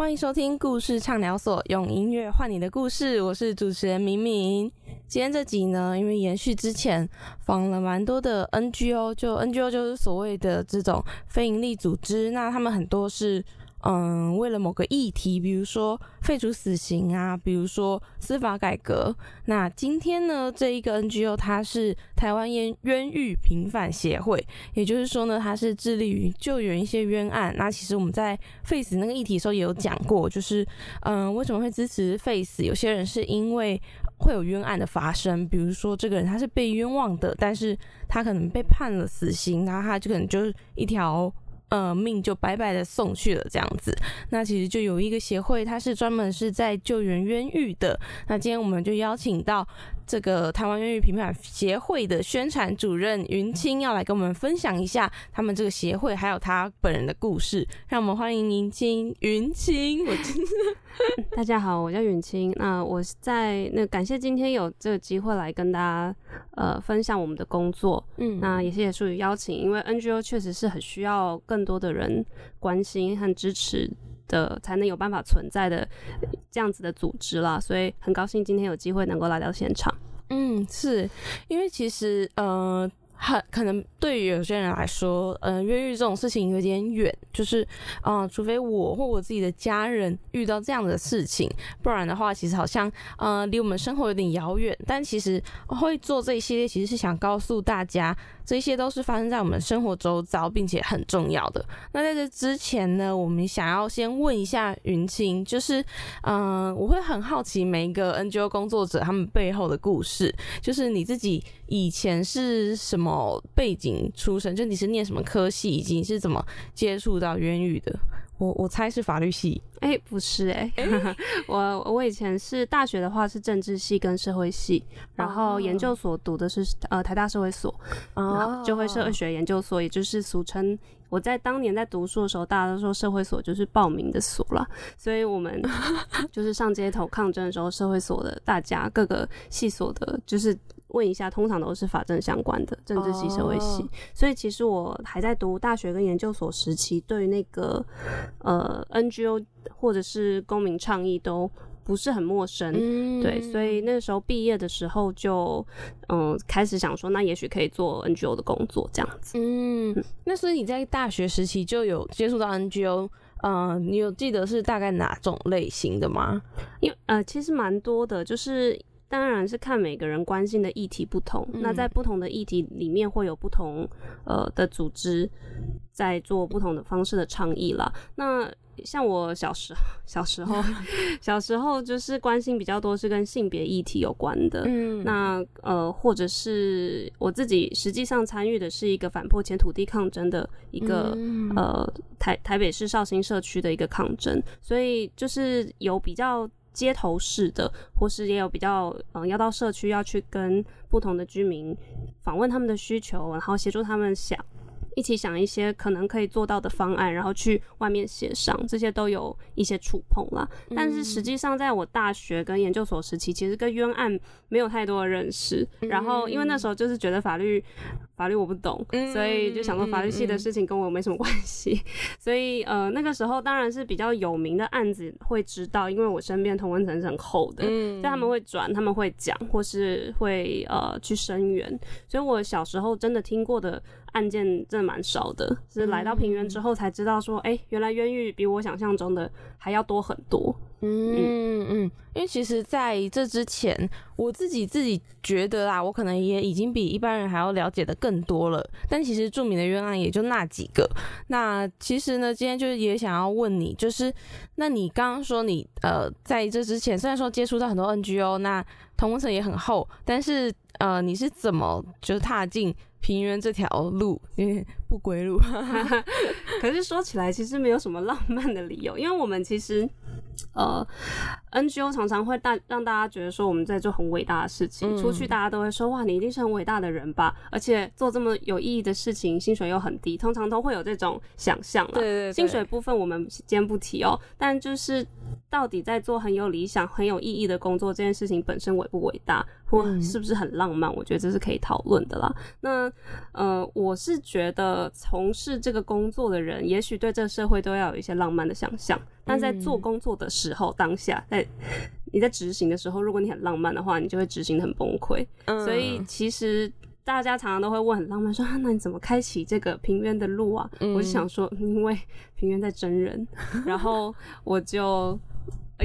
欢迎收听故事畅聊所，用音乐换你的故事。我是主持人明明。今天这集呢，因为延续之前访了蛮多的 NGO，就 NGO 就是所谓的这种非营利组织，那他们很多是。嗯，为了某个议题，比如说废除死刑啊，比如说司法改革。那今天呢，这一个 NGO 它是台湾冤冤狱平反协会，也就是说呢，它是致力于救援一些冤案。那其实我们在废死那个议题的时候也有讲过，就是嗯，为什么会支持废死？有些人是因为会有冤案的发生，比如说这个人他是被冤枉的，但是他可能被判了死刑，然后他就可能就是一条。呃，命就白白的送去了，这样子。那其实就有一个协会，它是专门是在救援冤狱的。那今天我们就邀请到。这个台湾冤狱平反协会的宣传主任云清要来跟我们分享一下他们这个协会还有他本人的故事，让我们欢迎云清。云清，我大家好，我叫云清。那我在那感谢今天有这个机会来跟大家呃分享我们的工作。嗯，那也谢谢淑宇邀请，因为 NGO 确实是很需要更多的人关心和支持。的才能有办法存在的这样子的组织啦，所以很高兴今天有机会能够来到现场。嗯，是因为其实呃。很可能对于有些人来说，嗯，越狱这种事情有点远，就是，嗯，除非我或我自己的家人遇到这样的事情，不然的话，其实好像，呃，离我们生活有点遥远。但其实会做这一系列，其实是想告诉大家，这些都是发生在我们生活周遭，并且很重要的。那在这之前呢，我们想要先问一下云清，就是，嗯，我会很好奇每一个 NGO 工作者他们背后的故事，就是你自己以前是什么？哦，背景出身，就你是念什么科系，以及你是怎么接触到冤狱的？我我猜是法律系，哎，不是哎，我我以前是大学的话是政治系跟社会系，然后研究所读的是呃台大社会所，啊，就会社会学研究所，也就是俗称我在当年在读书的时候，大家都说社会所就是报名的所了，所以我们 就是上街头抗争的时候，社会所的大家各个系所的，就是。问一下，通常都是法政相关的政治系、社会系，所以其实我还在读大学跟研究所时期，对那个呃 NGO 或者是公民倡议都不是很陌生，对，所以那个时候毕业的时候就嗯开始想说，那也许可以做 NGO 的工作这样子。嗯，那所以你在大学时期就有接触到 NGO，嗯，你有记得是大概哪种类型的吗？因为呃，其实蛮多的，就是。当然是看每个人关心的议题不同，那在不同的议题里面会有不同呃的组织在做不同的方式的倡议啦。那像我小时 小时候 小时候就是关心比较多是跟性别议题有关的，嗯，那呃或者是我自己实际上参与的是一个反破前土地抗争的一个呃台台北市绍兴社区的一个抗争，所以就是有比较。街头式的，或是也有比较，嗯，要到社区要去跟不同的居民访问他们的需求，然后协助他们想。一起想一些可能可以做到的方案，然后去外面协商，这些都有一些触碰啦。但是实际上，在我大学跟研究所时期，其实跟冤案没有太多的认识。然后因为那时候就是觉得法律法律我不懂，所以就想说法律系的事情跟我没什么关系。所以呃那个时候当然是比较有名的案子会知道，因为我身边同温层是很厚的，就他们会转，他们会讲，或是会呃去声援。所以我小时候真的听过的。案件真的蛮少的，是来到平原之后才知道说，哎，原来冤狱比我想象中的还要多很多。嗯嗯，因为其实在这之前，我自己自己觉得啦，我可能也已经比一般人还要了解的更多了。但其实著名的冤案也就那几个。那其实呢，今天就是也想要问你，就是那你刚刚说你呃在这之前，虽然说接触到很多 NGO，那同温层也很厚，但是呃你是怎么就是踏进？平原这条路因为不归路，可是说起来其实没有什么浪漫的理由，因为我们其实，呃 NGO 常常会大让大家觉得说我们在做很伟大的事情，出去大家都会说哇，你一定是很伟大的人吧？而且做这么有意义的事情，薪水又很低，通常都会有这种想象了。对对，薪水部分我们先不提哦，但就是到底在做很有理想、很有意义的工作这件事情本身伟不伟大，或是不是很浪漫？我觉得这是可以讨论的啦。那呃，我是觉得从事这个工作的人，也许对这个社会都要有一些浪漫的想象。但在做工作的时候，当下在你在执行的时候，如果你很浪漫的话，你就会执行的很崩溃。所以其实大家常常都会问很浪漫，说 啊，那你怎么开启这个平原的路啊？我就想说，因为平原在真人，然后我就。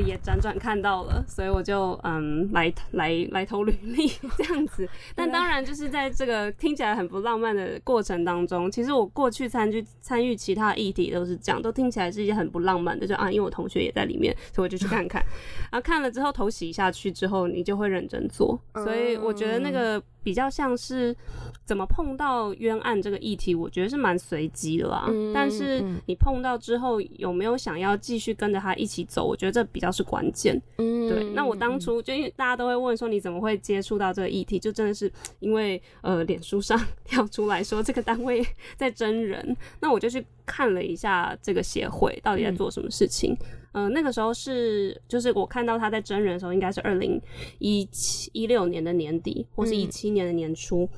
也辗转看到了，所以我就嗯来来来投履历这样子。但当然就是在这个听起来很不浪漫的过程当中，其实我过去参与参与其他议题都是这样，都听起来是一件很不浪漫的。就啊，因为我同学也在里面，所以我就去看看。然后看了之后头洗下去之后，你就会认真做。所以我觉得那个。比较像是怎么碰到冤案这个议题，我觉得是蛮随机的啦。但是你碰到之后有没有想要继续跟着他一起走，我觉得这比较是关键。嗯，对。那我当初就因为大家都会问说你怎么会接触到这个议题，就真的是因为呃脸书上 跳出来说这个单位 在真人，那我就去看了一下这个协会到底在做什么事情。嗯，那个时候是，就是我看到他在真人的时候，应该是二零一七一六年的年底，或是一七年的年初。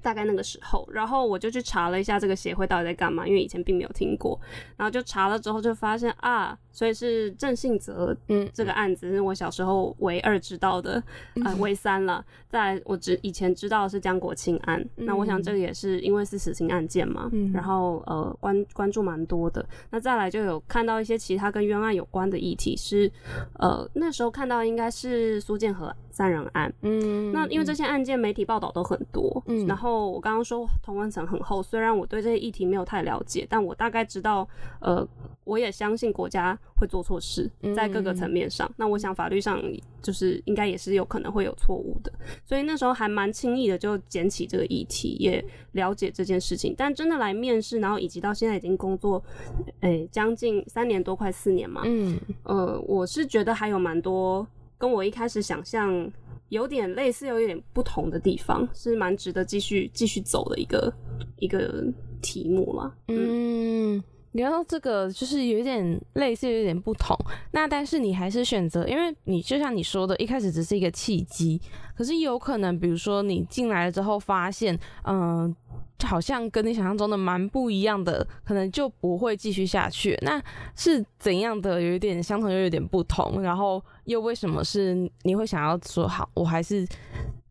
大概那个时候，然后我就去查了一下这个协会到底在干嘛，因为以前并没有听过。然后就查了之后，就发现啊，所以是郑信泽，嗯，这个案子是我小时候唯二知道的，呃，唯三了。在我只以前知道是江国庆案，那我想这个也是因为是死刑案件嘛，嗯然后呃关关注蛮多的。那再来就有看到一些其他跟冤案有关的议题，是呃那时候看到应该是苏建和三人案，嗯，那因为这些案件媒体报道都很多，嗯，然后。我刚刚说同温层很厚，虽然我对这些议题没有太了解，但我大概知道，呃，我也相信国家会做错事，在各个层面上。那我想法律上就是应该也是有可能会有错误的，所以那时候还蛮轻易的就捡起这个议题，也了解这件事情。但真的来面试，然后以及到现在已经工作，哎，将近三年多，快四年嘛，嗯，呃，我是觉得还有蛮多跟我一开始想象。有点类似又有点不同的地方，是蛮值得继续继续走的一个一个题目了。嗯，聊到这个就是有点类似，有点不同。那但是你还是选择，因为你就像你说的，一开始只是一个契机，可是有可能，比如说你进来了之后发现，嗯。好像跟你想象中的蛮不一样的，可能就不会继续下去。那是怎样的？有一点相同又有点不同，然后又为什么是你会想要说好？我还是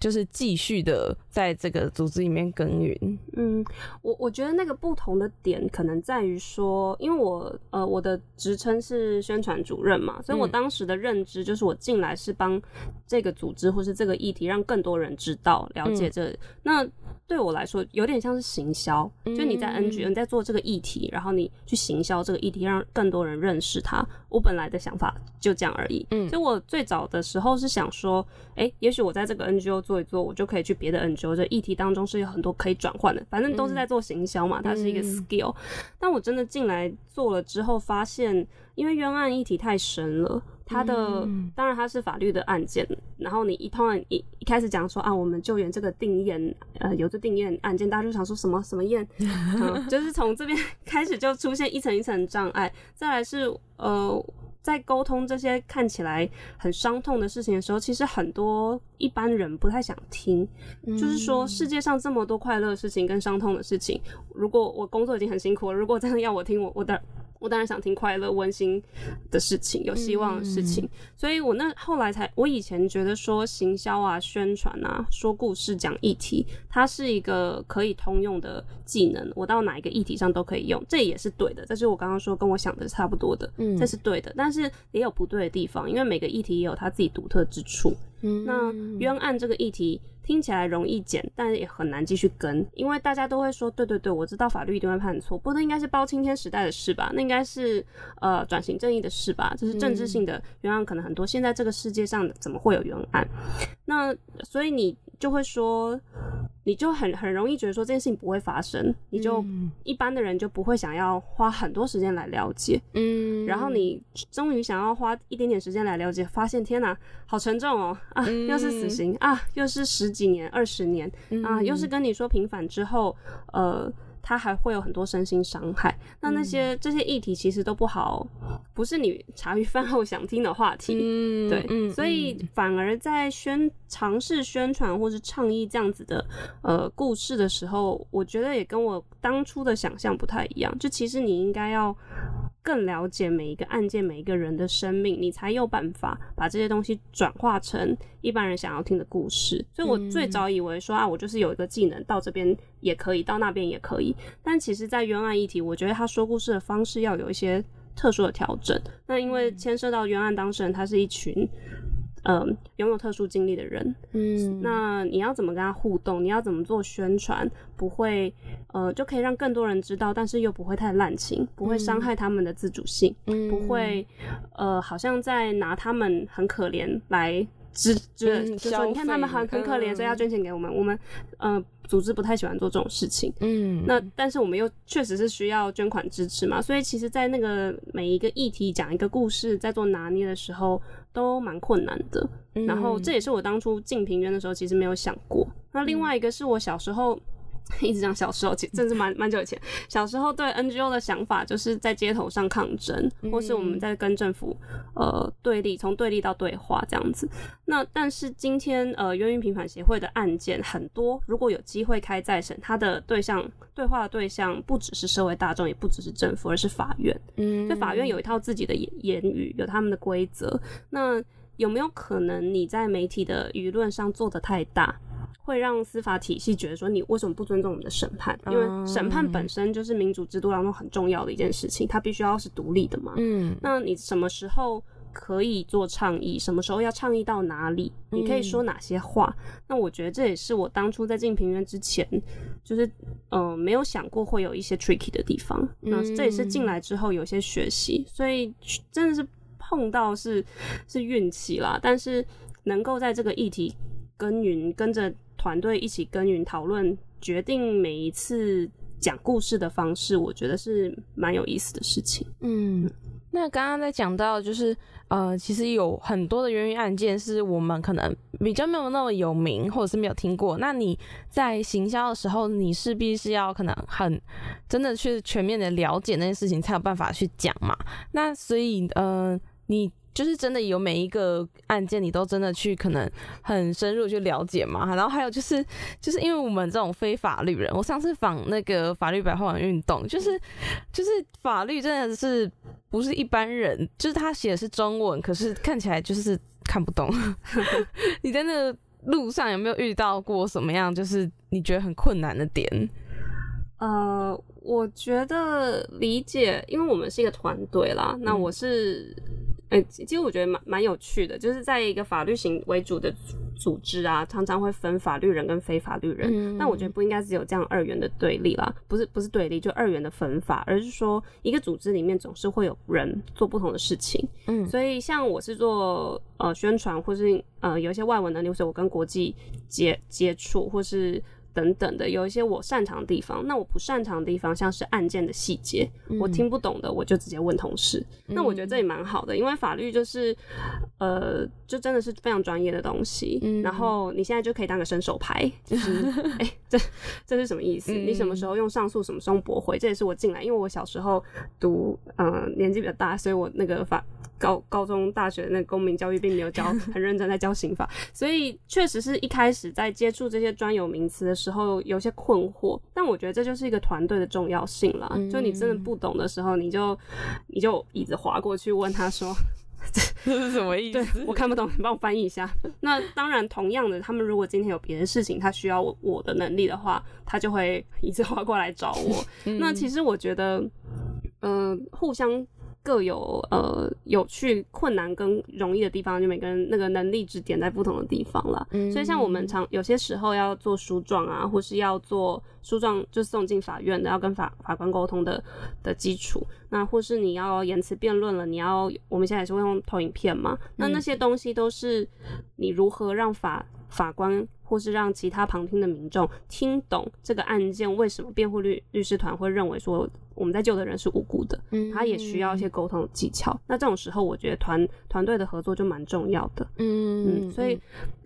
就是继续的在这个组织里面耕耘。嗯，我我觉得那个不同的点可能在于说，因为我呃我的职称是宣传主任嘛，所以我当时的认知就是我进来是帮这个组织或是这个议题让更多人知道了解这那。对我来说，有点像是行销，就你在 NG，你在做这个议题，然后你去行销这个议题，让更多人认识它。我本来的想法就这样而已。嗯，所以我最早的时候是想说，哎，也许我在这个 NGO 做一做，我就可以去别的 NGO。这议题当中是有很多可以转换的，反正都是在做行销嘛，它是一个 skill。但我真的进来做了之后，发现因为冤案议题太深了。它的当然它是法律的案件，然后你一通常一一开始讲说啊，我们救援这个定验，呃，有这定验案件，大家就想说什么什么验，就是从这边 开始就出现一层一层障碍。再来是呃，在沟通这些看起来很伤痛的事情的时候，其实很多一般人不太想听。就是说世界上这么多快乐的事情跟伤痛的事情，如果我工作已经很辛苦了，如果真的要我听我我的。我当然想听快乐、温馨的事情，有希望的事情。所以我那后来才，我以前觉得说行销啊、宣传啊、说故事、讲议题，它是一个可以通用的技能，我到哪一个议题上都可以用，这也是对的。这是我刚刚说跟我想的差不多的，这是对的。但是也有不对的地方，因为每个议题也有它自己独特之处。嗯那冤案这个议题。听起来容易减，但也很难继续跟，因为大家都会说，对对对，我知道法律一定会判错，不，那应该是包青天时代的事吧？那应该是呃转型正义的事吧？这是政治性的冤案，可能很多。现在这个世界上怎么会有冤案？那所以你就会说，你就很很容易觉得说这件事情不会发生，你就一般的人就不会想要花很多时间来了解，嗯，然后你终于想要花一点点时间来了解，发现天哪，好沉重哦，啊，又是死刑啊，又是十几年、二十年啊，又是跟你说平反之后，呃。他还会有很多身心伤害，那那些这些议题其实都不好，不是你茶余饭后想听的话题，对，所以反而在宣尝试宣传或是倡议这样子的呃故事的时候，我觉得也跟我当初的想象不太一样，就其实你应该要。更了解每一个案件、每一个人的生命，你才有办法把这些东西转化成一般人想要听的故事。所以我最早以为说啊，我就是有一个技能，到这边也可以，到那边也可以。但其实，在冤案议题，我觉得他说故事的方式要有一些特殊的调整。那因为牵涉到冤案当事人，他是一群。嗯，拥有特殊经历的人，嗯，那你要怎么跟他互动？你要怎么做宣传？不会，呃，就可以让更多人知道，但是又不会太滥情，不会伤害他们的自主性，嗯不会，呃，好像在拿他们很可怜来。支就就说，你看他们很很可怜，所以要捐钱给我们。我们呃组织不太喜欢做这种事情。嗯，那但是我们又确实是需要捐款支持嘛，所以其实，在那个每一个议题讲一个故事，在做拿捏的时候，都蛮困难的。然后这也是我当初进平原的时候，其实没有想过。那另外一个是我小时候。一直讲小时候，其实真是蛮蛮久以前。小时候对 NGO 的想法，就是在街头上抗争，或是我们在跟政府呃对立，从对立到对话这样子。那但是今天呃冤狱平反协会的案件很多，如果有机会开再审，它的对象对话的对象不只是社会大众，也不只是政府，而是法院。嗯，所以法院有一套自己的言言语，有他们的规则。那有没有可能你在媒体的舆论上做的太大？会让司法体系觉得说你为什么不尊重我们的审判？因为审判本身就是民主制度当中很重要的一件事情，它必须要是独立的嘛。嗯，那你什么时候可以做倡议？什么时候要倡议到哪里？你可以说哪些话？那我觉得这也是我当初在进平原之前，就是呃没有想过会有一些 tricky 的地方。那这也是进来之后有些学习，所以真的是碰到是是运气啦。但是能够在这个议题耕耘，跟着。团队一起耕耘讨论，决定每一次讲故事的方式，我觉得是蛮有意思的事情。嗯，那刚刚在讲到，就是呃，其实有很多的冤狱案件是我们可能比较没有那么有名，或者是没有听过。那你在行销的时候，你势必是要可能很真的去全面的了解那件事情，才有办法去讲嘛。那所以呃，你。就是真的有每一个案件，你都真的去可能很深入去了解嘛？然后还有就是，就是因为我们这种非法律人，我上次访那个法律百货网运动，就是就是法律真的是不是一般人，就是他写的是中文，可是看起来就是看不懂。你在那个路上有没有遇到过什么样就是你觉得很困难的点？呃，我觉得理解，因为我们是一个团队啦，那我是。哎，其实我觉得蛮蛮有趣的，就是在一个法律型为主的组织啊，常常会分法律人跟非法律人。但我觉得不应该只有这样二元的对立啦，不是不是对立，就二元的分法，而是说一个组织里面总是会有人做不同的事情。嗯，所以像我是做呃宣传，或是呃有一些外文的流水，我跟国际接接触，或是。等等的，有一些我擅长的地方，那我不擅长的地方，像是案件的细节，我听不懂的，我就直接问同事。那我觉得这也蛮好的，因为法律就是，呃，就真的是非常专业的东西。然后你现在就可以当个伸手牌，就是，哎，这这是什么意思？你什么时候用上诉，什么时候驳回？这也是我进来，因为我小时候读，嗯，年纪比较大，所以我那个法。高高中、大学的那公民教育并没有教 很认真，在教刑法，所以确实是一开始在接触这些专有名词的时候有些困惑。但我觉得这就是一个团队的重要性了。就你真的不懂的时候，你就你就椅子滑过去问他说：“ 这是什么意思？”对我看不懂，你帮我翻译一下。那当然，同样的，他们如果今天有别的事情，他需要我的能力的话，他就会椅子划过来找我。那其实我觉得，嗯，互相。各有呃有趣、困难跟容易的地方，就每个人那个能力值点在不同的地方了。所以像我们常有些时候要做书状啊，或是要做书状，就送进法院的，要跟法法官沟通的的基础。那或是你要言辞辩论了，你要我们现在也是会用投影片嘛？那那些东西都是你如何让法。法官或是让其他旁听的民众听懂这个案件为什么辩护律律师团会认为说我们在救的人是无辜的，嗯他也需要一些沟通技巧。那这种时候，我觉得团团队的合作就蛮重要的。嗯嗯，所以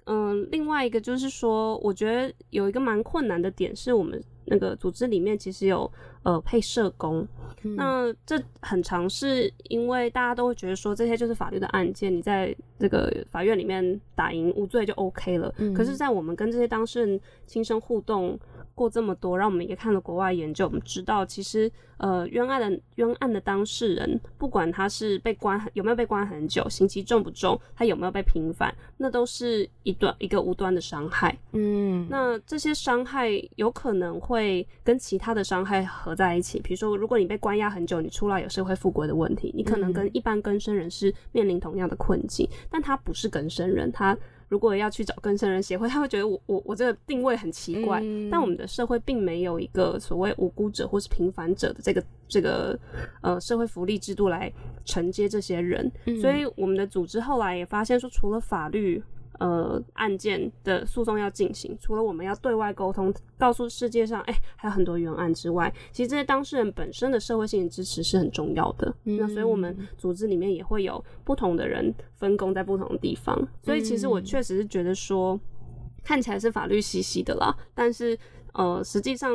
嗯、另外一个就是说，我觉得有一个蛮困难的点是我们那个组织里面其实有呃配社工，嗯那这很常是因为大家都会觉得说这些就是法律的案件，你在这个法院里面打赢无罪就 OK 了。嗯可是，在我们跟这些当事人亲身互动过这么多，让我们也看了国外研究，我们知道其实呃冤案的冤案的当事人，不管他是被关有没有被关很久，刑期重不重，他有没有被平反，那都是一段一个无端的伤害。嗯那这些伤害有可能会跟其他的伤害合在一起，比如说，如果你被关押很久，你出来有社会复归的问题，你可能跟一般更生人是面临同样的困境，但他不是更生人，他如果要去找更生人协会，他会觉得我我我这个定位很奇怪，嗯但我们的社会并没有一个所谓无辜者或是平凡者的这个这个呃社会福利制度来承接这些人，嗯所以我们的组织后来也发现说，除了法律。呃，案件的诉讼要进行，除了我们要对外沟通，告诉世界上，哎、还有很多冤案之外，其实这些当事人本身的社会性的支持是很重要的。那所以我们组织里面也会有不同的人分工在不同的地方，所以其实我确实是觉得说，看起来是法律兮兮的啦，但是呃，实际上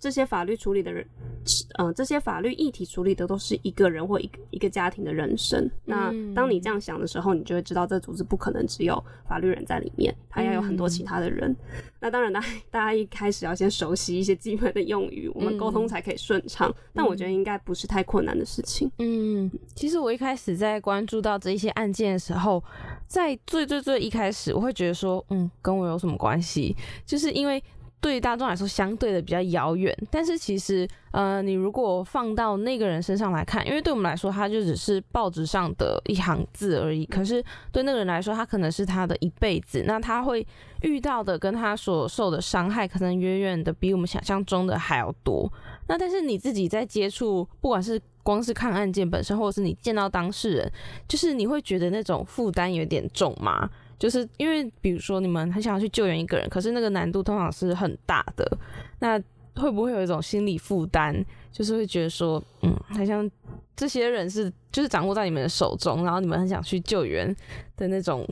这些法律处理的人，呃，这些法律议题处理的都是一个人或一个一个家庭的人生。那当你这样想的时候，你就会知道这组织不可能只有法律人在里面，它要有很多其他的人。那当然，大大家一开始要先熟悉一些基本的用语，我们沟通才可以顺畅。但我觉得应该不是太困难的事情。嗯，其实我一开始在关注到这一些案件的时候，在最最最一开始，我会觉得说，嗯，跟我有什么关系？就是因为对大众来说相对的比较遥远，但是其实，呃，你如果放到那个人身上来看，因为对我们来说，他就只是报纸上的一行字而已，可是对那个人来说，他可能是他的一辈子，那他会遇到的跟他所受的伤害，可能远远的比我们想象中的还要多。那但是你自己在接触，不管是光是看案件本身，或者是你见到当事人，就是你会觉得那种负担有点重吗？就是因为比如说你们很想要去救援一个人，可是那个难度通常是很大的，那会不会有一种心理负担？就是会觉得说，嗯，好像这些人是就是掌握在你们的手中，然后你们很想去救援的那种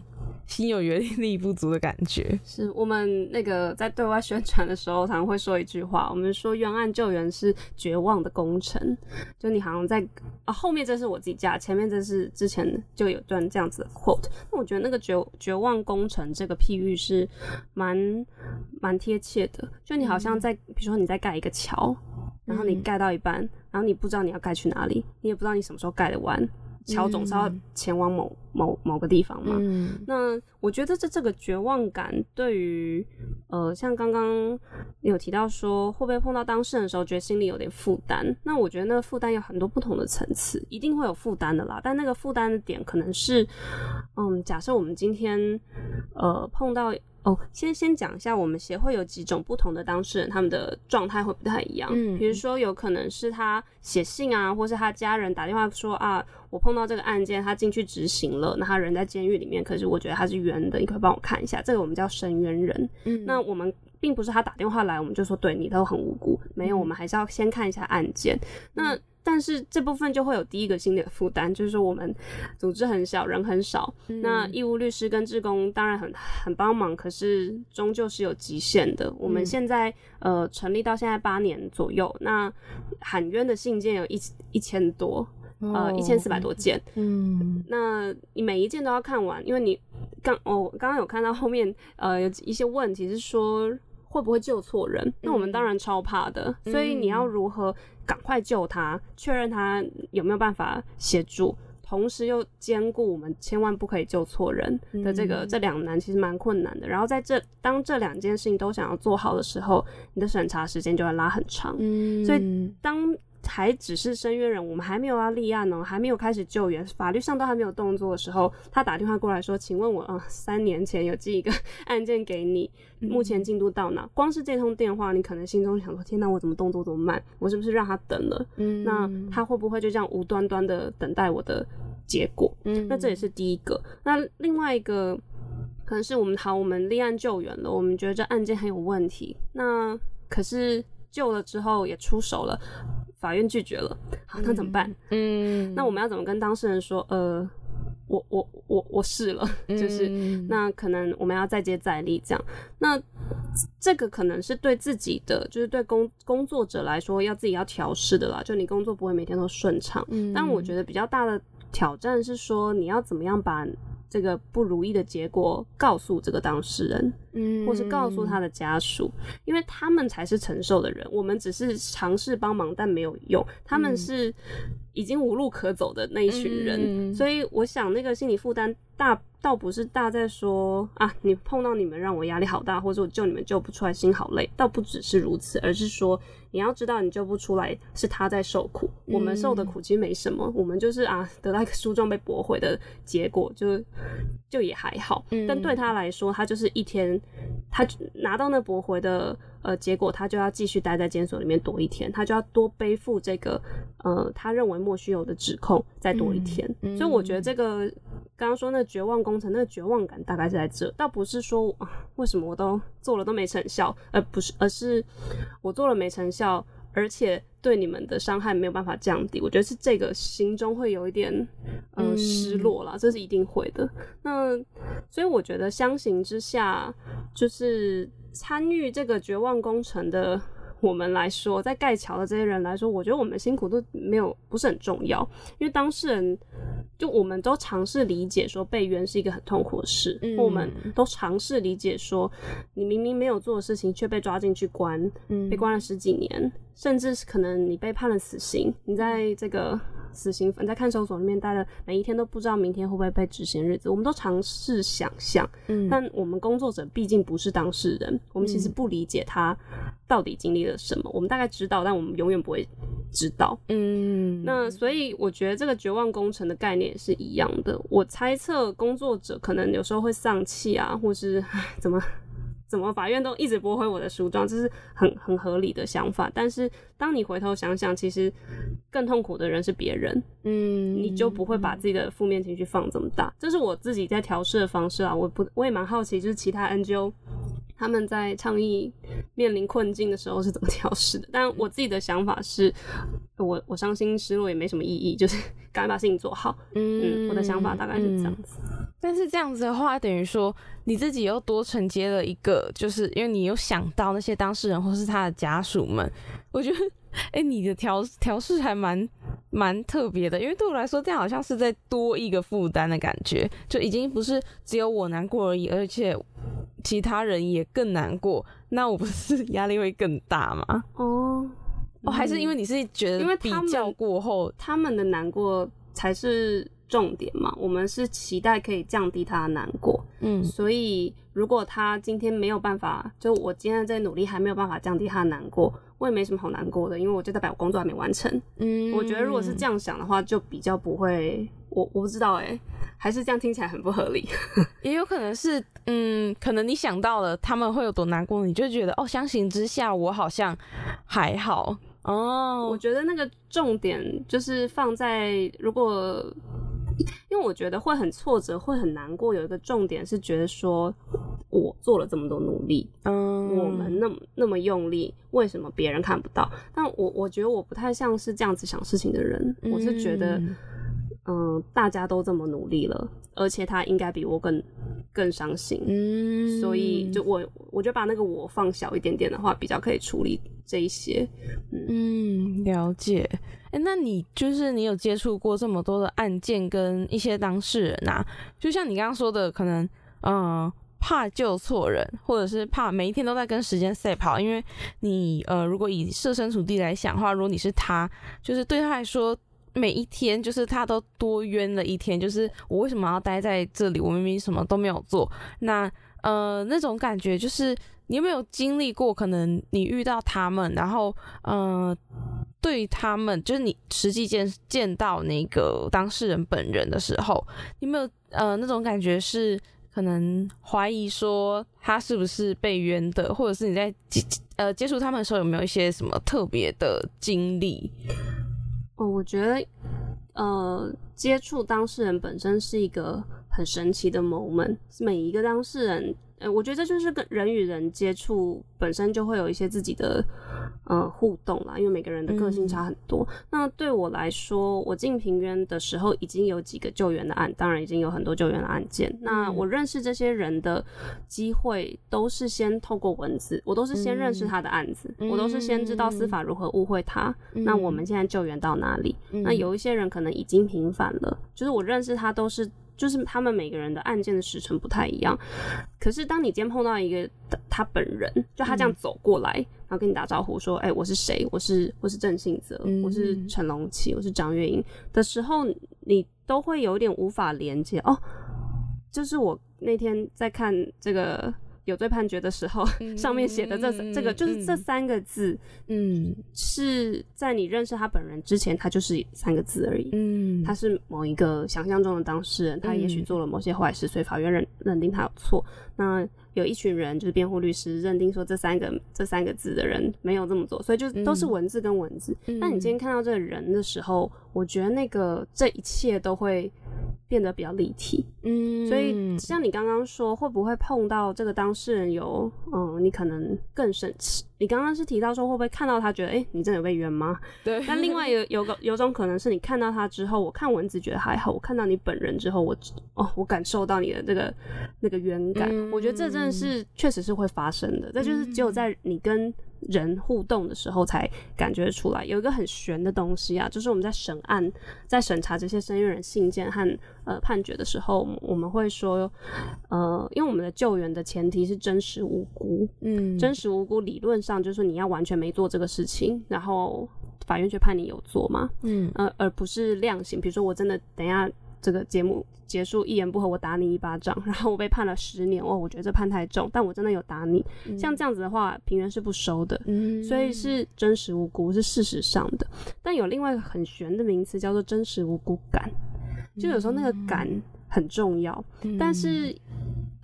心有余力不足的感觉。是我们那个在对外宣传的时候，常常会说一句话，我们说冤案救援是绝望的工程。就你好像在啊，后面这是我自己加，前面这是之前就有段这样子的 quote。那我觉得那个绝绝望工程这个譬喻是蛮蛮贴切的。就你好像在，比如说你在盖一个桥，然后你盖到一半，然后你不知道你要盖去哪里，你也不知道你什么时候盖得完。桥总是要前往某某某个地方嘛。嗯那我觉得这这个绝望感，对于呃，像刚刚你有提到说，会不会碰到当事人的时候，觉得心里有点负担？那我觉得那个负担有很多不同的层次，一定会有负担的啦。但那个负担的点可能是，嗯，假设我们今天呃碰到。哦，先先讲一下，我们协会有几种不同的当事人，他们的状态会不太一样。嗯比如说有可能是他写信啊，或是他家人打电话说啊，我碰到这个案件，他进去执行了，那他人在监狱里面，可是我觉得他是冤的，你可以帮我看一下，这个我们叫伸冤人。嗯那我们并不是他打电话来，我们就说对你都很无辜，没有，我们还是要先看一下案件。那但是这部分就会有第一个心理的负担，就是说我们组织很小，人很少，那义务律师跟志工当然很很帮忙，可是终究是有极限的。我们现在呃成立到现在八年左右，那喊冤的信件有一一千多，呃一千四百多件，嗯那你每一件都要看完，因为你刚哦刚刚有看到后面呃有一些问题是说会不会救错人，那我们当然超怕的，所以你要如何赶快救他，确认他有没有办法协助。同时又兼顾我们千万不可以救错人的这个、这两难，其实蛮困难的。然后在这当这两件事情都想要做好的时候，你的审查时间就会拉很长。嗯所以当还只是申冤人，我们还没有要立案呢，还没有开始救援，法律上都还没有动作的时候，他打电话过来说：“请问我啊、呃三年前有寄一个 案件给你，目前进度到哪？”光是这通电话，你可能心中想说：“天哪，我怎么动作这么慢？我是不是让他等了？嗯那他会不会就这样无端端的等待我的结果？”嗯那这也是第一个。那另外一个可能是我们好，我们立案救援了，我们觉得这案件很有问题，那可是救了之后也出手了，法院拒绝了，好，那怎么办？嗯，那我们要怎么跟当事人说？呃，我我我我试了，就是那可能我们要再接再厉，这样。那这个可能是对自己的，就是对工工作者来说，要自己要调试的啦。就你工作不会每天都顺畅，但我觉得比较大的挑战是说，你要怎么样把。这个不如意的结果告诉这个当事人，嗯，或是告诉他的家属，因为他们才是承受的人，我们只是尝试帮忙，但没有用，他们是已经无路可走的那一群人，所以我想那个心理负担大。倒不是大在说啊，你碰到你们让我压力好大，或者我救你们救不出来，心好累。倒不只是如此，而是说你要知道，你救不出来是他在受苦，我们受的苦其实没什么，我们就是啊得到一个书状被驳回的结果，就就也还好。但对他来说，他就是一天，他拿到那驳回的呃结果，他就要继续待在监所里面躲一天，他就要多背负这个呃他认为莫须有的指控再多一天。所以我觉得这个。刚刚说那绝望工程，那个绝望感大概是在这，倒不是说啊，为什么我都做了都没成效，而不是，而是我做了没成效，而且对你们的伤害没有办法降低，我觉得是这个心中会有一点呃失落了，这是一定会的。那所以我觉得相形之下，就是参与这个绝望工程的。我们来说，在盖桥的这些人来说，我觉得我们辛苦都没有不是很重要，因为当事人就我们都尝试理解说被冤是一个很痛苦的事，嗯我们都尝试理解说你明明没有做的事情却被抓进去关，嗯被关了十几年，甚至是可能你被判了死刑，你在这个。死刑犯在看守所里面待了每一天都不知道明天会不会被执行日子，我们都尝试想象，嗯，但我们工作者毕竟不是当事人，我们其实不理解他到底经历了什么。我们大概知道，但我们永远不会知道，嗯。那所以我觉得这个绝望工程的概念也是一样的。我猜测工作者可能有时候会丧气啊，或是怎么。怎么法院都一直驳回我的诉状，这是很很合理的想法。但是当你回头想想，其实更痛苦的人是别人，嗯，你就不会把自己的负面情绪放这么大。这是我自己在调试的方式啊。我不，我也蛮好奇，就是其他 NGO 他们在倡议面临困境的时候是怎么调试的。但我自己的想法是，我我伤心失落也没什么意义，就是赶快把事情做好。嗯，我的想法大概是这样子。但是这样子的话，等于说你自己又多承接了一个，就是因为你有想到那些当事人或是他的家属们，我觉得，哎，你的调调试还蛮蛮特别的，因为对我来说，这样好像是在多一个负担的感觉，就已经不是只有我难过而已，而且其他人也更难过，那我不是压力会更大吗？哦，哦，还是因为你是觉得，因为比较过后，他们的难过才是。重点嘛，我们是期待可以降低他的难过，嗯，所以如果他今天没有办法，就我今天在努力还没有办法降低他的难过，我也没什么好难过的，因为我就代表我工作还没完成，嗯，我觉得如果是这样想的话，就比较不会，我我不知道哎，还是这样听起来很不合理，也有可能是，嗯，可能你想到了他们会有多难过，你就觉得哦，相形之下我好像还好哦，我觉得那个重点就是放在如果。因为我觉得会很挫折，会很难过。有一个重点是觉得说，我做了这么多努力，嗯，我们那么那么用力，为什么别人看不到？但我我觉得我不太像是这样子想事情的人。我是觉得，嗯，大家都这么努力了，而且他应该比我更更伤心。嗯，所以就我我觉得把那个我放小一点点的话，比较可以处理这一些。嗯，了解。哎那你就是你有接触过这么多的案件跟一些当事人啊，就像你刚刚说的，可能嗯怕救错人，或者是怕每一天都在跟时间赛跑，因为你呃如果以设身处地来想的话，如果你是他，就是对他来说每一天就是他都多冤了一天，就是我为什么要待在这里？我明明什么都没有做，那呃那种感觉就是你有没有经历过？可能你遇到他们，然后嗯。对他们，就是你实际见见到那个当事人本人的时候，有没有呃那种感觉是可能怀疑说他是不是被冤的，或者是你在接呃接触他们的时候有没有一些什么特别的经历？哦，我觉得呃，接触当事人本身是一个很神奇的 moment，每一个当事人。呃，我觉得这就是跟人与人接触本身就会有一些自己的呃互动啦，因为每个人的个性差很多。那对我来说，我进平原的时候已经有几个救援的案，当然已经有很多救援的案件。那我认识这些人的机会都是先透过文字，我都是先认识他的案子，我都是先知道司法如何误会他。那我们现在救援到哪里？那有一些人可能已经平反了，就是我认识他都是。就是他们每个人的案件的时程不太一样，可是当你今天碰到一个他本人，就他这样走过来，然后跟你打招呼说：“哎，我是谁？我是我是郑信泽，我是陈龙奇，我是张月英”的时候，你都会有点无法连接哦。就是我那天在看这个。有罪判决的时候，上面写的这这个就是这三个字，嗯，是在你认识他本人之前，他就是三个字而已，嗯，他是某一个想象中的当事人，他也许做了某些坏事，所以法院认认定他有错。那有一群人就是辩护律师认定说这三个这三个字的人没有这么做，所以就都是文字跟文字。那你今天看到这个人的时候，我觉得那个这一切都会。变得比较立体，嗯，所以像你刚刚说，会不会碰到这个当事人有，嗯，你可能更生气。你刚刚是提到说，会不会看到他觉得，哎，你真的有被冤吗？对。但另外有有个有种可能是你看到他之后，我看文字觉得还好，我看到你本人之后，我哦，我感受到你的这个那个冤感。我觉得这真的是确实是会发生的，这就是只有在你跟。人互动的时候才感觉出来，有一个很玄的东西啊，就是我们在审案、在审查这些声援人信件和呃判决的时候，我们会说，呃，因为我们的救援的前提是真实无辜，嗯，真实无辜理论上就是你要完全没做这个事情，然后法院却判你有做嘛，嗯，呃，而不是量刑，比如说我真的等下。这个节目结束，一言不合我打你一巴掌，然后我被判了十年哦，我觉得这判太重，但我真的有打你，像这样子的话，平原是不收的，所以是真实无辜，是事实上的。但有另外一个很玄的名词叫做真实无辜感，就有时候那个感很重要，但是。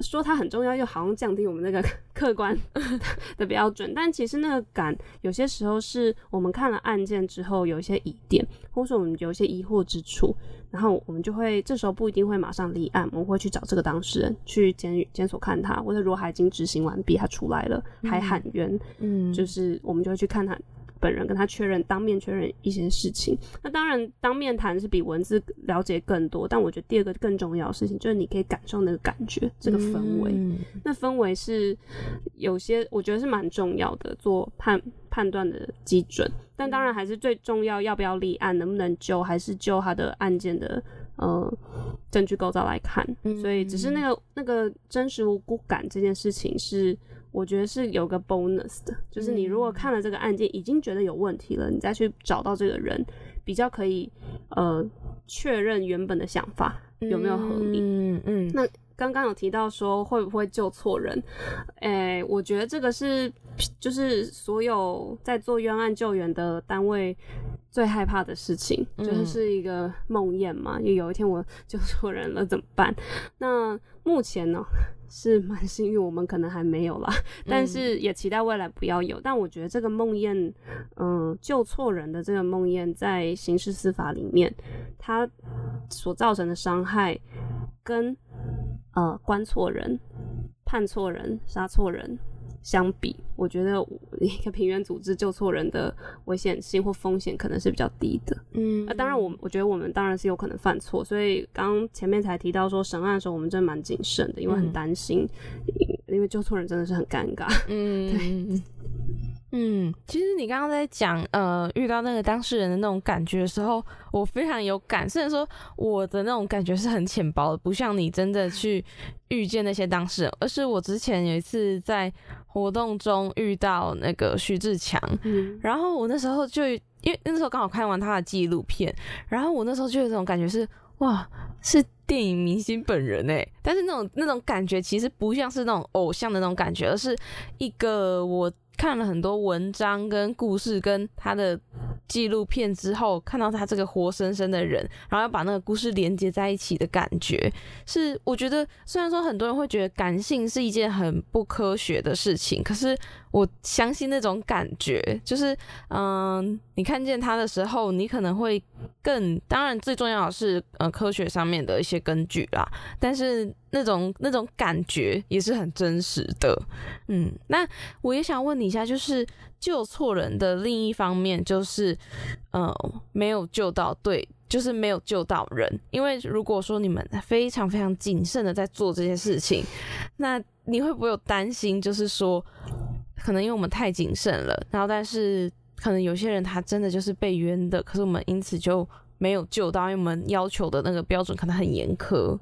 说它很重要，又好像降低我们那个 客观 的标准。但其实那个感，有些时候是我们看了案件之后有一些疑点，或者说我们有一些疑惑之处，然后我们就会这时候不一定会马上立案，我们会去找这个当事人去监监所看他，或者如果他已经执行完毕，他出来了还喊冤，嗯，就是我们就会去看他。本人跟他确认，当面确认一些事情。那当然，当面谈是比文字了解更多。但我觉得第二个更重要的事情，就是你可以感受那个感觉，这个氛围。那氛围是有些，我觉得是蛮重要的，做判判断的基准。但当然还是最重要，要不要立案，能不能救，还是就他的案件的呃证据构造来看。所以，只是那个那个真实无辜感这件事情是。我觉得是有个 bonus 的，就是你如果看了这个案件，已经觉得有问题了，你再去找到这个人，比较可以呃确认原本的想法有没有合理。嗯嗯。那刚刚有提到说会不会救错人？诶，我觉得这个是就是所有在做冤案救援的单位最害怕的事情，就是是一个梦魇嘛。因为有一天我 救错人了怎么办？那目前呢？是蛮 幸运，我们可能还没有啦，但是也期待未来不要有。但我觉得这个梦魇，嗯，救错人的这个梦魇，在刑事司法里面，它所造成的伤害，跟呃关错人、判错人、杀错人。相比，我觉得 一个平原组织救错人的危险性或风险可能是比较低的。嗯，那当然，我我觉得我们当然是有可能犯错，所以刚前面才提到说审案的时候，我们真的蛮谨慎的，因为很担心，因为救错人真的是很尴尬。嗯，对。嗯，其实你刚刚在讲呃遇到那个当事人的那种感觉的时候，我非常有感。虽然说我的那种感觉是很浅薄的，不像你真的去遇见那些当事人，而是我之前有一次在活动中遇到那个徐志强，然后我那时候就因为那时候刚好看完他的纪录片，然后我那时候就有这种感觉是哇，是电影明星本人哎，但是那种那种感觉其实不像是那种偶像的那种感觉，而是一个我。看了很多文章跟故事，跟他的纪录片之后，看到他这个活生生的人，然后要把那个故事连接在一起的感觉，是我觉得虽然说很多人会觉得感性是一件很不科学的事情，可是我相信那种感觉，就是嗯，你看见他的时候，你可能会更当然最重要的是呃科学上面的一些根据啦，但是那种那种感觉也是很真实的，嗯，那我也想问你一下，就是救错人的另一方面，就是呃没有救到对，就是没有救到人，因为如果说你们非常非常谨慎的在做这些事情，那你会不会有担心，就是说？可能因为我们太谨慎了，然后但是可能有些人他真的就是被冤的，可是我们因此就没有救到，因为我们要求的那个标准可能很严苛。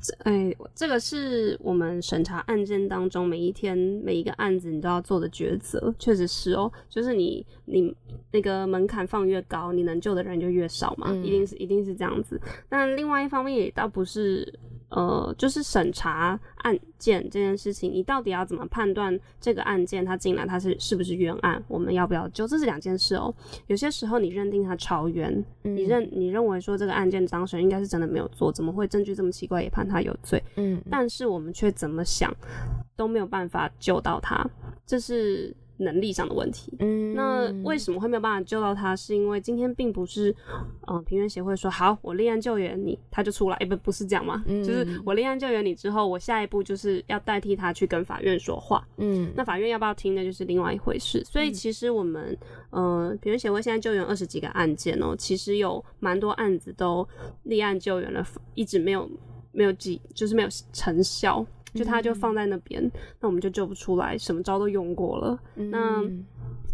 这哎，这个是我们审查案件当中每一天每一个案子你都要做的抉择，确实是哦，就是你你那个门槛放越高，你能救的人就越少嘛，一定是一定是这样子。但另外一方面也倒不是。呃，就是审查案件这件事情，你到底要怎么判断这个案件他进来他是是不是冤案？我们要不要救这是两件事哦。有些时候你认定他超冤，你认你认为说这个案件当事人应该是真的没有做，怎么会证据这么奇怪也判他有罪？嗯，但是我们却怎么想都没有办法救到他，这是。能力上的问题，嗯，那为什么会没有办法救到他？是因为今天并不是，嗯，平原协会说好，我立案救援你，他就出来，不不是这样吗？就是我立案救援你之后，我下一步就是要代替他去跟法院说话，嗯，那法院要不要听呢？就是另外一回事。所以其实我们，呃，平原协会现在救援二十几个案件哦，其实有蛮多案子都立案救援了，一直没有没有记，就是没有成效。就他就放在那边，那我们就救不出来，什么招都用过了。那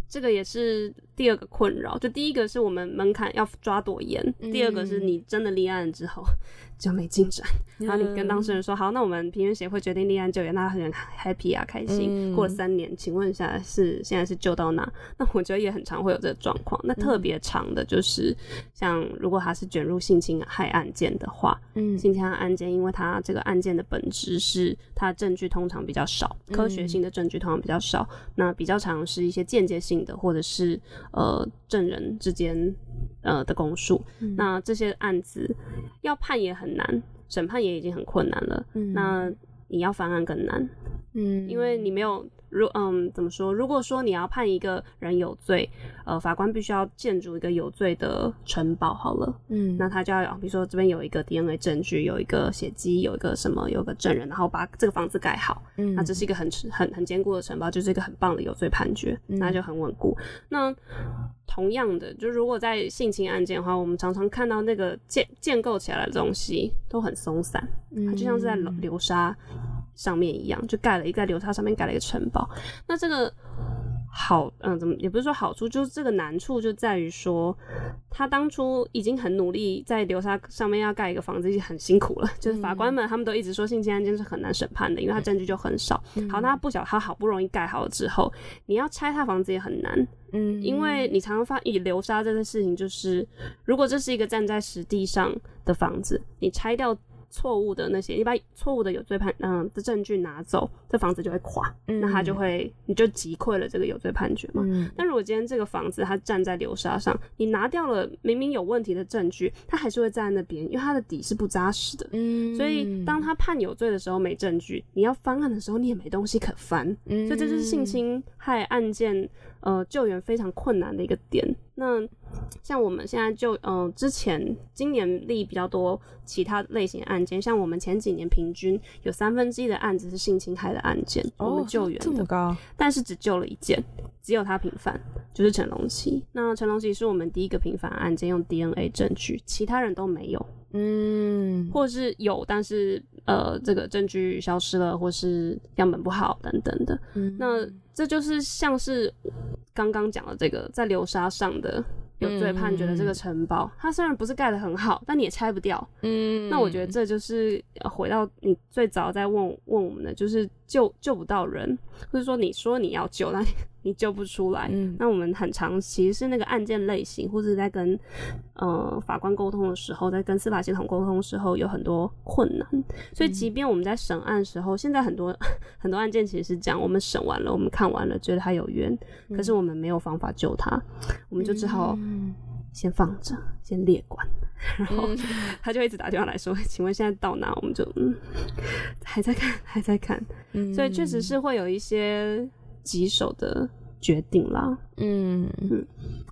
这个也是第二个困扰。就第一个是我们门槛要抓多严，第二个是你真的立案之后。就没进展，然后你跟当事人说好，那我们平原协会决定立案救援，那很 happy 啊，开心。过了三年，请问一下是现在是救到哪？那我觉得也很常会有这个状况。那特别长的就是像如果他是卷入性侵害案件的话，嗯，性侵害案件，因为他这个案件的本质是他证据通常比较少，科学性的证据通常比较少，那比较常是一些间接性的或者是呃证人之间。呃的公诉，那这些案子要判也很难，审判也已经很困难了。嗯那你要翻案更难，嗯，因为你没有。如嗯，怎么说？如果说你要判一个人有罪，呃，法官必须要建筑一个有罪的城堡，好了，嗯，那他就要，比如说这边有一个 DNA 证据，有一个血迹，有一个什么，有个证人，然后把这个房子盖好，嗯，那这是一个很很很坚固的城堡，就是一个很棒的有罪判决，那就很稳固。那同样的，就如果在性侵案件的话，我们常常看到那个建建构起来的东西都很松散，它就像是在流沙。上面一样，就盖了一个流沙上面盖了一个城堡。那这个好，嗯，怎么也不是说好处，就是这个难处就在于说，他当初已经很努力在流沙上面要盖一个房子，已经很辛苦了。就是法官们他们都一直说性侵案件是很难审判的，因为他证据就很少。好，那他不晓他好不容易盖好了之后，你要拆他房子也很难。嗯，因为你常常发以流沙这件事情，就是如果这是一个站在实地上的房子，你拆掉。错误的那些，你把错误的有罪判嗯的证据拿走，这房子就会垮，那他就会你就击溃了这个有罪判决嘛。但如果今天这个房子它站在流沙上，你拿掉了明明有问题的证据，它还是会站在那边，因为它的底是不扎实的。嗯，所以当他判有罪的时候没证据，你要翻案的时候你也没东西可翻。嗯，所以这就是性侵害案件呃救援非常困难的一个点。那像我们现在就嗯，之前今年例比较多其他类型案件，像我们前几年平均有三分之一的案子是性侵害的案件，我们救援的，高，但是只救了一件，只有他平反，就是陈龙奇。那陈龙奇是我们第一个平反案件用 DNA 证据，其他人都没有，嗯，或是有，但是呃，这个证据消失了，或是样本不好等等的，那这就是像是。刚刚讲的这个在流沙上的有罪判决的这个城堡，它虽然不是盖的很好，但你也拆不掉。嗯，那我觉得这就是回到你最早在问问我们的，就是救救不到人，或者说你说你要救，但你救不出来。嗯。那我们很长其实是那个案件类型，或者在跟呃法官沟通的时候，在跟司法系统沟通的时候有很多困难。所以即便我们在审案的时候，现在很多很多案件其实是这样我们审完了，我们看完了，觉得他有冤，可是我们没有方法救他，我们就只好嗯先放着，先列管。然后嗯 他就一直打电话来说：“ 请问现在到哪？”我们就嗯，还在看，还在看。嗯所以确实是会有一些棘手的决定啦。嗯，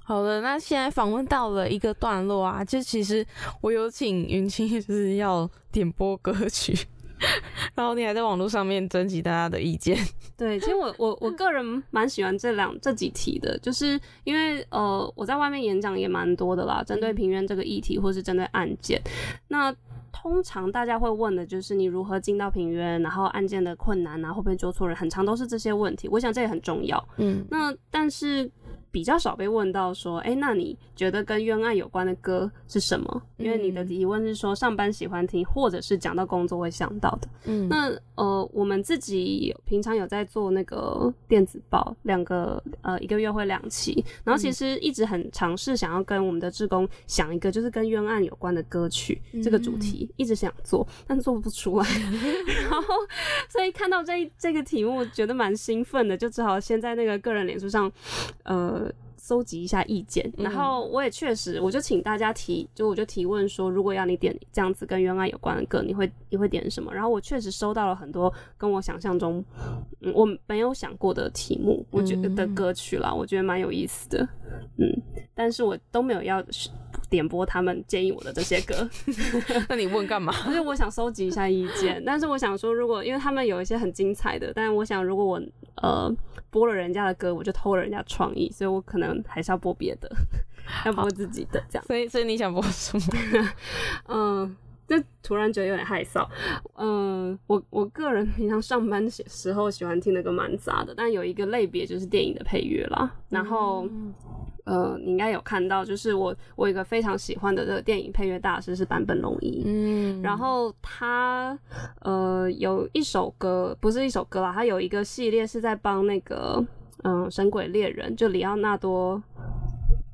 好的，那现在访问到了一个段落啊，就其实我有请云清就是要点播歌曲，然后你还在网络上面征集大家的意见。对，其实我我我个人蛮喜欢这两这几题的，就是因为呃我在外面演讲也蛮多的啦，针对平冤这个议题或是针对案件，那。通常大家会问的就是你如何进到平原，然后案件的困难啊，会不会做错人，很常都是这些问题。我想这也很重要。嗯那但是比较少被问到说，哎、那你觉得跟冤案有关的歌是什么？因为你的嗯疑问是说上班喜欢听，或者是讲到工作会想到的。嗯那呃，我们自己平常有在做那个电子报，两个呃一个月会两期，然后其实一直很尝试想要跟我们的志工想一个就是跟冤案有关的歌曲、这个主题，一直想做，但做不出来。然后所以看到这这个题目，觉得蛮兴奋的，就只好先在那个个人脸书上呃。搜集一下意见，然后我也确实，我就请大家提，就我就提问说，如果要你点这样子跟冤案有关的歌，你会你会点什么？然后我确实收到了很多跟我想象中，嗯，我没有想过的题目，我觉得的歌曲啦，我觉得蛮有意思的，嗯，但是我都没有要点播他们建议我的这些歌，那你问干嘛？因 为我想收集一下意见，但是我想说，如果因为他们有一些很精彩的，但是我想如果我呃播了人家的歌，我就偷了人家创意，所以我可能还是要播别的，要播自己的这样。所以所以你想播什么？嗯，这突然觉得有点害臊。嗯，我我个人平常上班时时候喜欢听的歌蛮杂的，但有一个类别就是电影的配乐啦。然后，呃，你应该有看到，就是我我有一个非常喜欢的这个电影配乐大师是坂本龙一。嗯然后他呃有一首歌，不是一首歌啦，他有一个系列是在帮那个嗯、呃神鬼猎人》，就里奥纳多。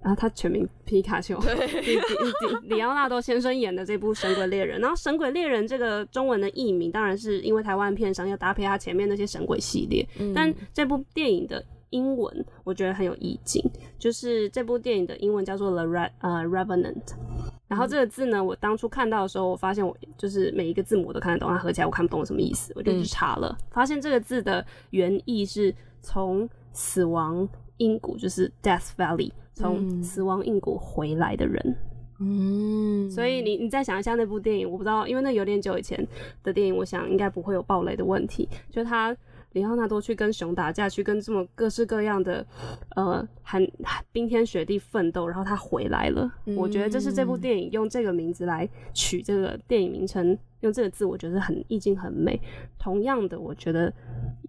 啊，他全名皮卡丘，里里 奥纳多先生演的这部《神鬼猎人》，然后《神鬼猎人》这个中文的译名，当然是因为台湾片商要搭配他前面那些神鬼系列，但这部电影的英文我觉得很有意境，就是这部电影的英文叫做 The Re 呃 Revenant，然后这个字呢，我当初看到的时候，我发现我就是每一个字母我都看得懂，它合起来我看不懂什么意思，我就去查了，发现这个字的原意是从死亡阴谷，就是 Death Valley，从死亡阴谷回来的人。嗯，所以你你再想一下那部电影，我不知道，因为那有点久以前的电影，我想应该不会有暴雷的问题。就他里奥纳多去跟熊打架，去跟这么各式各样的呃寒冰天雪地奋斗，然后他回来了。我觉得这是这部电影用这个名字来取这个电影名称，用这个字，我觉得很意境很美。同样的，我觉得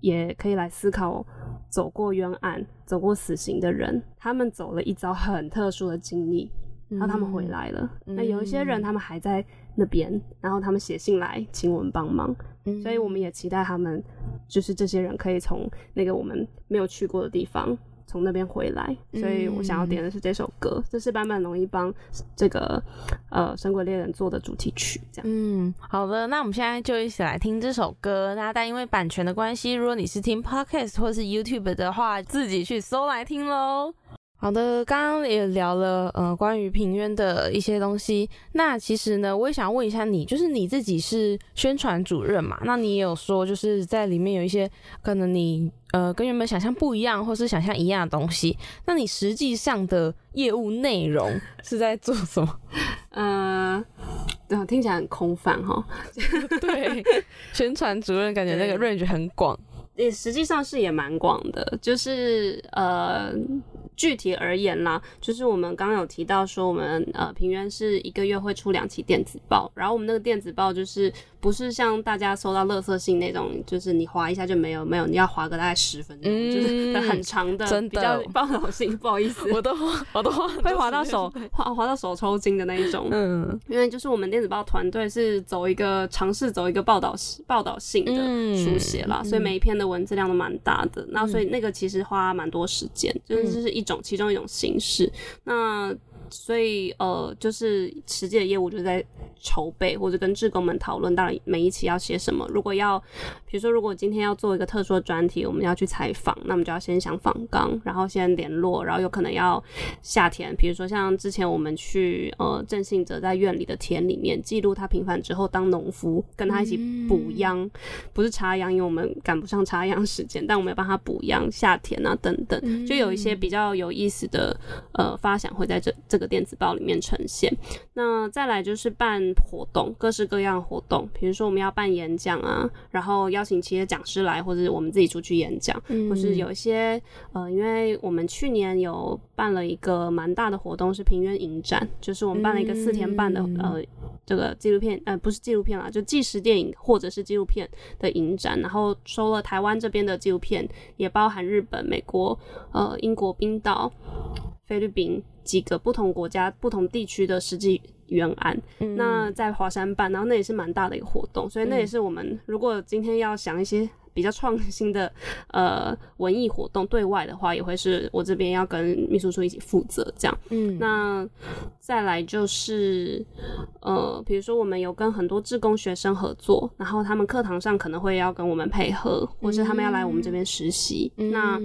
也可以来思考。走过冤案、走过死刑的人，他们走了一遭很特殊的经历，然后他们回来了。那有一些人，他们还在那边，然后他们写信来请我们帮忙，所以我们也期待他们，就是这些人可以从那个我们没有去过的地方。从那边回来，所以我想要点的是这首歌，这是坂本龙一帮这个呃《神鬼猎人》做的主题曲，这样。嗯，好的，那我们现在就一起来听这首歌。那但因为版权的关系，如果你是听 podcast 或是 YouTube 的话，自己去搜来听喽。好的，刚刚也聊了呃关于平原的一些东西。那其实呢，我也想问一下你，就是你自己是宣传主任嘛？那你也有说就是在里面有一些可能你呃跟原本想象不一样，或是想象一样的东西。那你实际上的业务内容是在做什么？呃，对，听起来很空泛哈。对，宣传主任感觉那个 range 很广。也实际上是也蛮广的，就是呃，具体而言啦，就是我们刚刚有提到说，我们呃平原是一个月会出两期电子报，然后我们那个电子报就是不是像大家收到垃圾信那种，就是你划一下就没有没有，你要划个大概十分钟，就是很长的，比较报道性，不好意思，我都我都 会划到手。划划到手抽筋的那一种，嗯，因为就是我们电子报团队是走一个尝试走一个报道报道性的书写啦，所以每一篇的文字量都蛮大的，那所以那个其实花蛮多时间，就是就是一一种其中一种形式，那。所以呃，就是实际的业务就在筹备，或者跟志工们讨论，到底每一期要写什么。如果要，比如说，如果今天要做一个特殊的专题，我们要去采访，那我们就要先想访纲，然后先联络，然后有可能要下田。比如说像之前我们去呃郑信哲在院里的田里面记录他平凡之后当农夫，跟他一起补秧，不是插秧，因为我们赶不上插秧时间，但我们要帮他补秧、下田啊等等，就有一些比较有意思的呃发想会在这这个。电子报里面呈现，那再来就是办活动，各式各样活动，比如说我们要办演讲啊，然后邀请企业讲师来，或者我们自己出去演讲，或是有一些呃，因为我们去年有办了一个蛮大的活动，是平原影展，就是我们办了一个四天半的呃这个纪录片，呃不是纪录片啦，就纪实电影或者是纪录片的影展，然后收了台湾这边的纪录片，也包含日本、美国、呃英国、冰岛。菲律宾几个不同国家、不同地区的实际原案，那在华山办，然后那也是蛮大的一个活动，所以那也是我们如果今天要想一些比较创新的呃文艺活动对外的话，也会是我这边要跟秘书处一起负责这样。嗯，那再来就是呃，比如说我们有跟很多志工学生合作，然后他们课堂上可能会要跟我们配合，或是他们要来我们这边实习，那。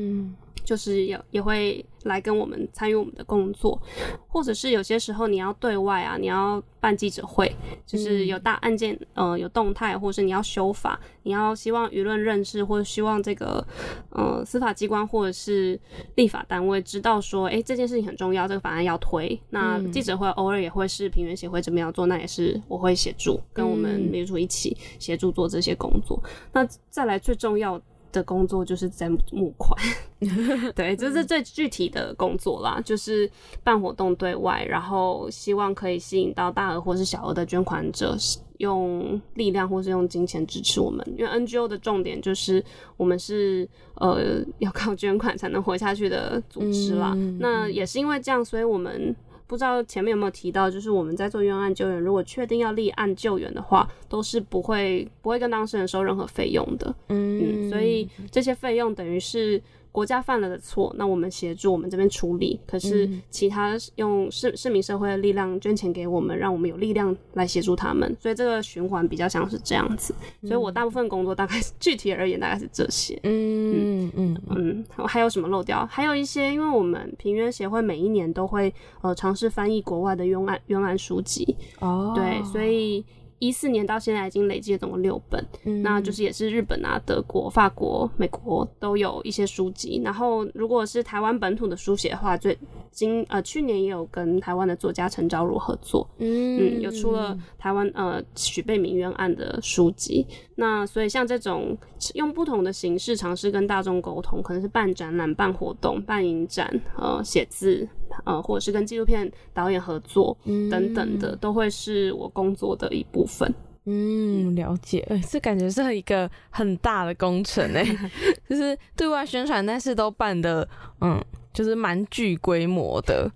就是也也会来跟我们参与我们的工作，或者是有些时候你要对外啊，你要办记者会，就是有大案件，呃，有动态，或者是你要修法，你要希望舆论认识，或者希望这个，呃，司法机关或者是立法单位知道说，哎，这件事情很重要，这个法案要推。那记者会偶尔也会是平原协会这边要做，那也是我会协助，跟我们民主一起协助做这些工作。那再来最重要。的工作就是在募款，对，这是最具体的工作啦，就是办活动对外，然后希望可以吸引到大额或是小额的捐款者，用力量或是用金钱支持我们。因为 NGO 的重点就是我们是呃要靠捐款才能活下去的组织啦。那也是因为这样，所以我们。不知道前面有没有提到，就是我们在做冤案救援，如果确定要立案救援的话，都是不会不会跟当事人收任何费用的。嗯，所以这些费用等于是。国家犯了的错，那我们协助我们这边处理。可是其他用市市民社会的力量捐钱给我们，让我们有力量来协助他们。所以这个循环比较像是这样子。所以我大部分工作大概具体而言大概是这些。嗯嗯嗯嗯。还有什么漏掉？还有一些，因为我们平原协会每一年都会呃尝试翻译国外的冤案冤案书籍。哦。对，所以。一四年到现在已经累计了总共六本，那就是也是日本啊、德国、法国、美国都有一些书籍。然后如果是台湾本土的书写的话，最今呃去年也有跟台湾的作家陈昭如合作，嗯，有出了台湾呃许贝明冤案的书籍。那所以像这种用不同的形式尝试跟大众沟通，可能是办展览、办活动、办影展、呃写字。呃，或者是跟纪录片导演合作等等的，都会是我工作的一部分。嗯，了解。这感觉是一个很大的工程诶，就是对外宣传，但是都办的，嗯，就是蛮具规模的。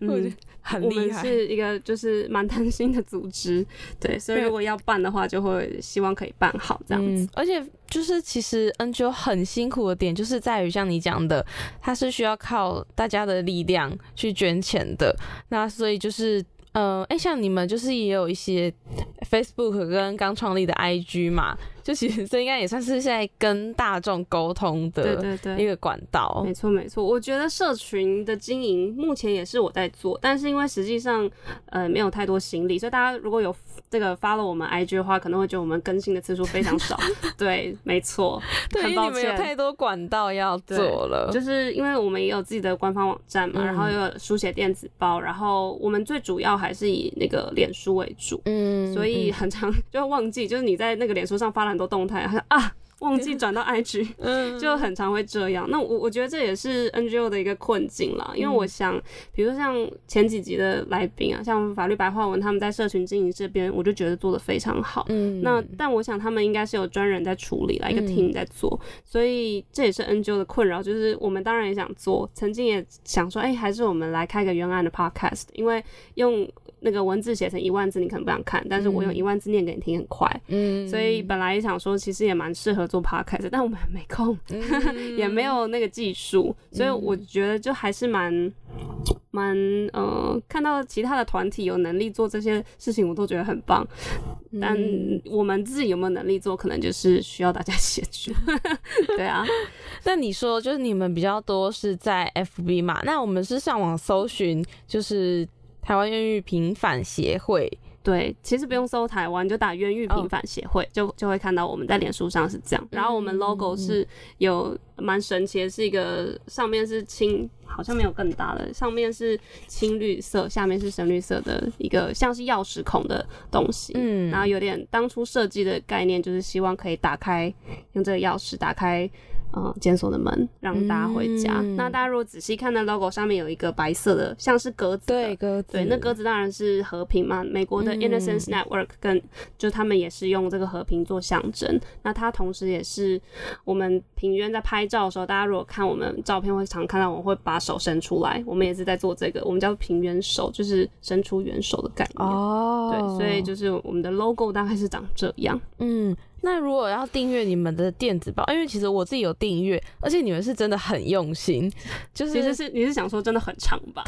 嗯。很厉害，是一个就是蛮贪心的组织，对，所以如果要办的话，就会希望可以办好这样子。而且就是其实 NGO 很辛苦的点，就是在于像你讲的，它是需要靠大家的力量去捐钱的。那所以就是，呃，哎，像你们就是也有一些 Facebook 跟刚创立的 IG 嘛。就其实这应该也算是现在跟大众沟通的一个管道。没错没错，我觉得社群的经营目前也是我在做，但是因为实际上呃没有太多行李，所以大家如果有这个发了我们 IG 的话，可能会觉得我们更新的次数非常少。对，没错，对，因为你们有太多管道要做了。就是因为我们也有自己的官方网站嘛，然后又有书写电子报，然后我们最主要还是以那个脸书为主，嗯，所以很常 就会忘记，就是你在那个脸书上发了。很多动态，他说啊，忘记转到 IG，就很常会这样。那我我觉得这也是 NGO 的一个困境啦，因为我想，比如像前几集的来宾啊，像法律白话文，他们在社群经营这边，我就觉得做的非常好。嗯，那但我想他们应该是有专人在处理，来一个 team 在做，所以这也是 NGO 的困扰，就是我们当然也想做，曾经也想说，哎，还是我们来开个原案的 podcast，因为用。那个文字写成一万字，你可能不想看，但是我用一万字念给你听，很快。嗯，所以本来也想说，其实也蛮适合做 podcast，但我们没空，也没有那个技术，所以我觉得就还是蛮蛮呃，看到其他的团体有能力做这些事情，我都觉得很棒。但我们自己有没有能力做，可能就是需要大家 协助。对啊，那你说就是你们比较多是在 FB 嘛？那我们是上网搜寻，就是。台湾冤狱平反协会，对，其实不用搜台湾，就打冤狱平反协会，就就会看到我们在脸书上是这样。然后我们 logo 是有蛮神奇的，是一个上面是青，好像没有更大的，上面是青绿色，下面是深绿色的一个像是钥匙孔的东西。嗯，然后有点当初设计的概念就是希望可以打开，用这个钥匙打开。嗯，检索的门让大家回家。那大家如果仔细看那 logo 上面有一个白色的，像是格子。对，格子。对，那格子当然是和平嘛。美国的 Innocence Network 跟就他们也是用这个和平做象征。那它同时也是我们平原在拍照的时候，大家如果看我们照片会常看到我们会把手伸出来，我们也是在做这个，我们叫平原手，就是伸出援手的概念。哦。对，所以就是我们的 logo 大概是长这样。嗯。那如果要订阅你们的电子报，因为其实我自己有订阅，而且你们是真的很用心，就是其实是你是想说真的很长吧？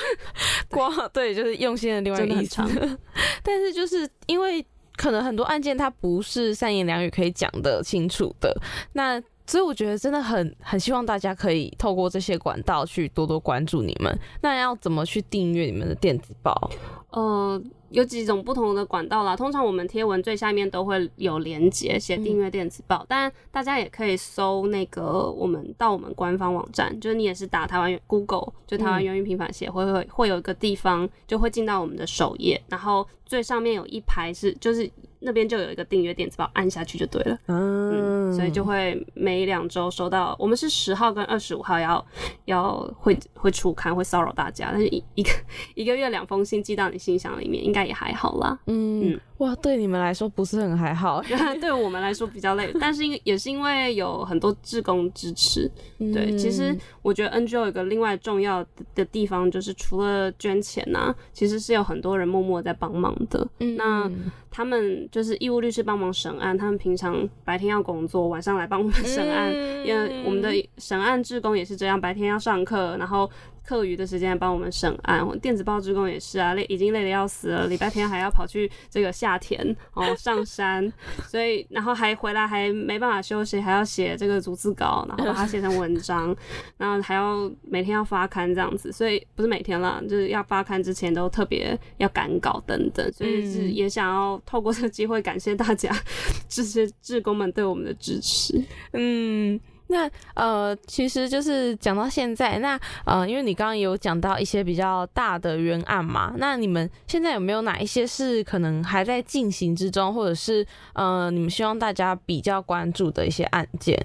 光对，就是用心的另外一个意长，但是就是因为可能很多案件它不是三言两语可以讲得清楚的，那所以我觉得真的很很希望大家可以透过这些管道去多多关注你们。那要怎么去订阅你们的电子报？呃。有几种不同的管道啦，通常我们贴文最下面都会有连接，写订阅电子报。但大家也可以搜那个我们到我们官方网站，就是你也是打台湾 Google，就台湾源于平反协会会会有一个地方就会进到我们的首页，然后最上面有一排是就是。那边就有一个订阅电子报，按下去就对了。嗯，所以就会每两周收到。我们是十号跟二十五号要要会会出刊，会骚扰大家。但是一一个一个月两封信寄到你信箱里面，应该也还好啦。嗯。哇，对你们来说不是很还好，对我们来说比较累，但是因 也是因为有很多志工支持。对，其实我觉得 NGO 有个另外重要的地方，就是除了捐钱呐，其实是有很多人默默在帮忙的。嗯那他们就是义务律师帮忙审案，他们平常白天要工作，晚上来帮我们审案。因为我们的审案志工也是这样，白天要上课，然后。课余的时间帮我们审案，电子报职工也是啊，累已经累得要死了，礼拜天还要跑去这个下田哦 上山，所以然后还回来还没办法休息，还要写这个逐字稿，然后把它写成文章，然后还要每天要发刊这样子，所以不是每天了，就是要发刊之前都特别要赶稿等等，所以是也想要透过这个机会感谢大家 这些志工们对我们的支持，嗯。那呃，其实就是讲到现在，那呃，因为你刚刚有讲到一些比较大的冤案嘛，那你们现在有没有哪一些是可能还在进行之中，或者是呃，你们希望大家比较关注的一些案件？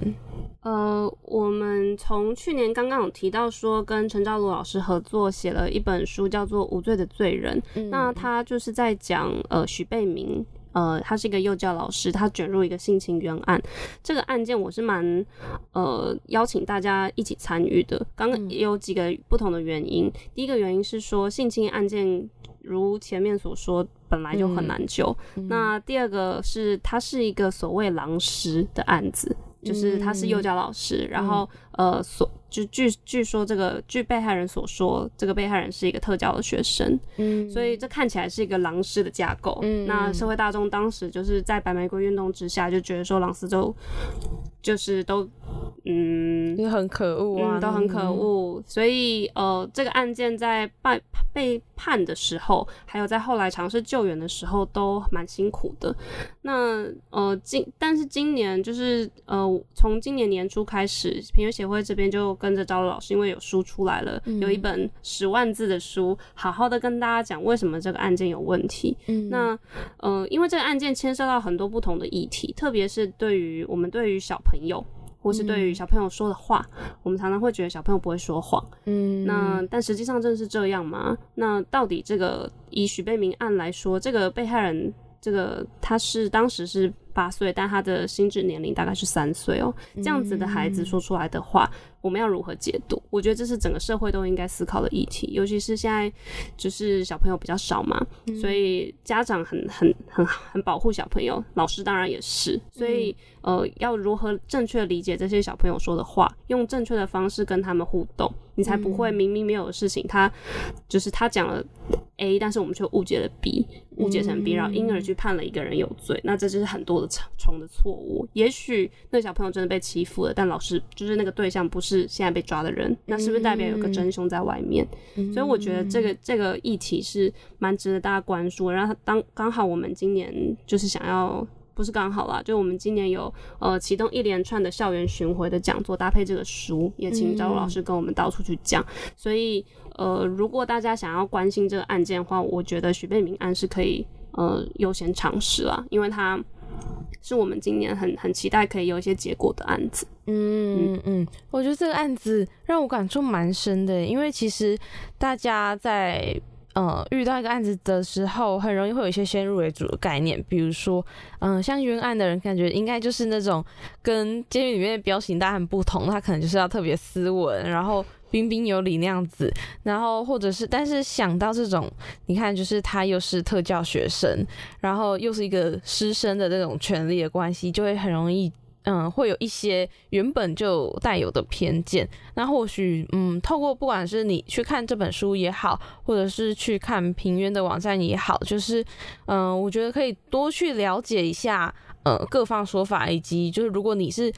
呃，我们从去年刚刚有提到说，跟陈兆鲁老师合作写了一本书，叫做《无罪的罪人》，那他就是在讲呃许贝明。呃，他是一个幼教老师，他卷入一个性侵冤案。这个案件我是蛮呃邀请大家一起参与的。刚刚也有几个不同的原因。第一个原因是说性侵案件如前面所说本来就很难救。那第二个是它是一个所谓狼师的案子。就是他是幼教老师，然后呃，所就据据说这个据被害人所说，这个被害人是一个特教的学生，嗯，所以这看起来是一个狼师的架构。嗯，那社会大众当时就是在白玫瑰运动之下，就觉得说狼师就就是都嗯，就很可恶啊，都很可恶。所以呃，这个案件在被被判的时候，还有在后来尝试救援的时候，都蛮辛苦的。那呃，今但是今年就是呃，从今年年初开始，平原协会这边就跟着招老师，因为有书出来了，有一本十万字的书，好好的跟大家讲为什么这个案件有问题。嗯，那呃，因为这个案件牵涉到很多不同的议题，特别是对于我们对于小朋友。或是对于小朋友说的话，我们常常会觉得小朋友不会说谎，嗯，那但实际上真的是这样吗？那到底这个以许贝明案来说，这个被害人，这个他是当时是。八岁，但他的心智年龄大概是三岁哦。这样子的孩子说出来的话，我们要如何解读？我觉得这是整个社会都应该思考的议题。尤其是现在，就是小朋友比较少嘛，所以家长很很很很保护小朋友，老师当然也是。所以，呃，要如何正确理解这些小朋友说的话，用正确的方式跟他们互动，你才不会明明没有的事情，他就是他讲了 A，但是我们却误解了 B，误解成 B，然后因而去判了一个人有罪。那这就是很多的。重的错误，也许那个小朋友真的被欺负了，但老师就是那个对象不是现在被抓的人，那是不是代表有个真凶在外面？所以我觉得这个这个议题是蛮值得大家关注。然后当刚好我们今年就是想要，不是刚好啦，就我们今年有呃启动一连串的校园巡回的讲座，搭配这个书，也请赵老师跟我们到处去讲。所以呃，如果大家想要关心这个案件的话，我觉得许贝明案是可以呃优先尝试啦，因为他。是我们今年很很期待可以有一些结果的案子。嗯嗯嗯，我觉得这个案子让我感触蛮深的，因为其实大家在呃遇到一个案子的时候，很容易会有一些先入为主的概念，比如说，嗯，像冤案的人感觉应该就是那种跟监狱里面的彪形大汉不同，他可能就是要特别斯文，然后。彬彬有礼那样子，然后或者是，但是想到这种，你看，就是他又是特教学生，然后又是一个师生的这种权利的关系，就会很容易，嗯，会有一些原本就带有的偏见。那或许，嗯，透过不管是你去看这本书也好，或者是去看平原的网站也好，就是，嗯，我觉得可以多去了解一下，呃，各方说法，以及就是如果你是，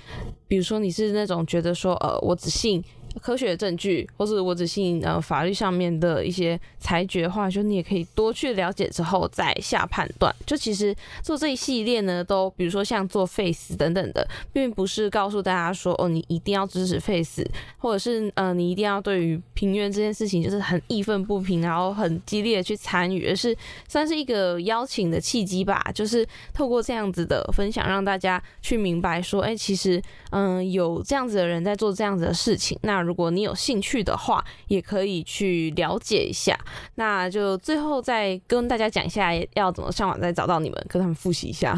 比如说你是那种觉得说，呃，我只信。科学证据，或是我只信呃法律上面的一些裁决的话，就你也可以多去了解之后再下判断。就其实做这一系列呢，都比如说像做 face 等等的，并不是告诉大家说哦，你一定要支持 face，或者是呃你一定要对于平原这件事情就是很义愤不平，然后很激烈的去参与，而是算是一个邀请的契机吧。就是透过这样子的分享，让大家去明白说，哎，其实嗯有这样子的人在做这样子的事情，那。如果你有兴趣的话，也可以去了解一下。那就最后再跟大家讲一下，要怎么上网再找到你们，跟他们复习一下。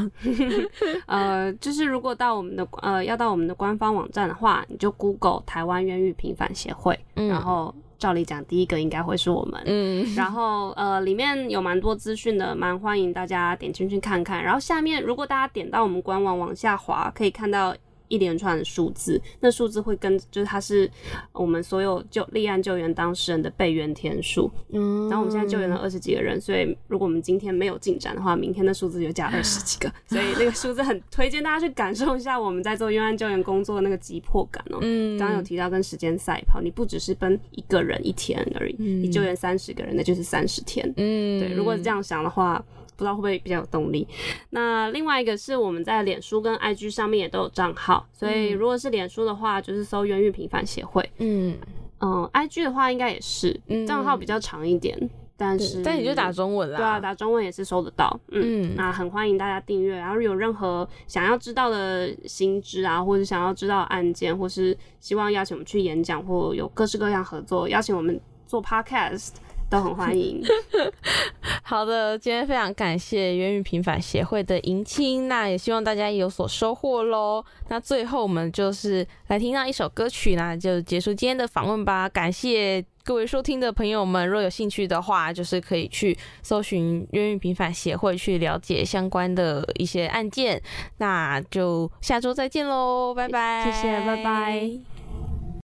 呃，就是如果到我们的呃要到我们的官方网站的话，你就 Google 台湾冤狱平反协会，然后照理讲第一个应该会是我们。嗯，然后呃里面有蛮多资讯的，蛮欢迎大家点进去看看。然后下面如果大家点到我们官网往下滑，可以看到。一连串的数字，那数字会跟就是它是我们所有救立案救援当事人的备援天数。嗯，然后我们现在救援了二十几个人，所以如果我们今天没有进展的话，明天的数字就加二十几个。所以那个数字很推荐大家去感受一下我们在做冤案救援工作的那个急迫感哦。嗯，刚刚有提到跟时间赛跑，你不只是奔一个人一天而已，你救援三十个人，那就是三十天。嗯，对，如果是这样想的话。不知道会不会比较有动力？那另外一个是我们在脸书跟 IG 上面也都有账号，所以如果是脸书的话，就是搜“冤狱平反协会”。嗯嗯，IG 的话应该也是账号比较长一点，但是但你就打中文啦，对啊，打中文也是搜得到。嗯，那很欢迎大家订阅，然后有任何想要知道的新知啊，或者想要知道案件，或是希望邀请我们去演讲，或有各式各样合作，邀请我们做 Podcast。都很欢迎。好的，今天非常感谢源于平反协会的迎亲，那也希望大家有所收获喽。那最后我们就是来听到一首歌曲那就结束今天的访问吧。感谢各位收听的朋友们，若有兴趣的话，就是可以去搜寻源于平反协会去了解相关的一些案件。那就下周再见喽，拜拜，谢谢，拜拜。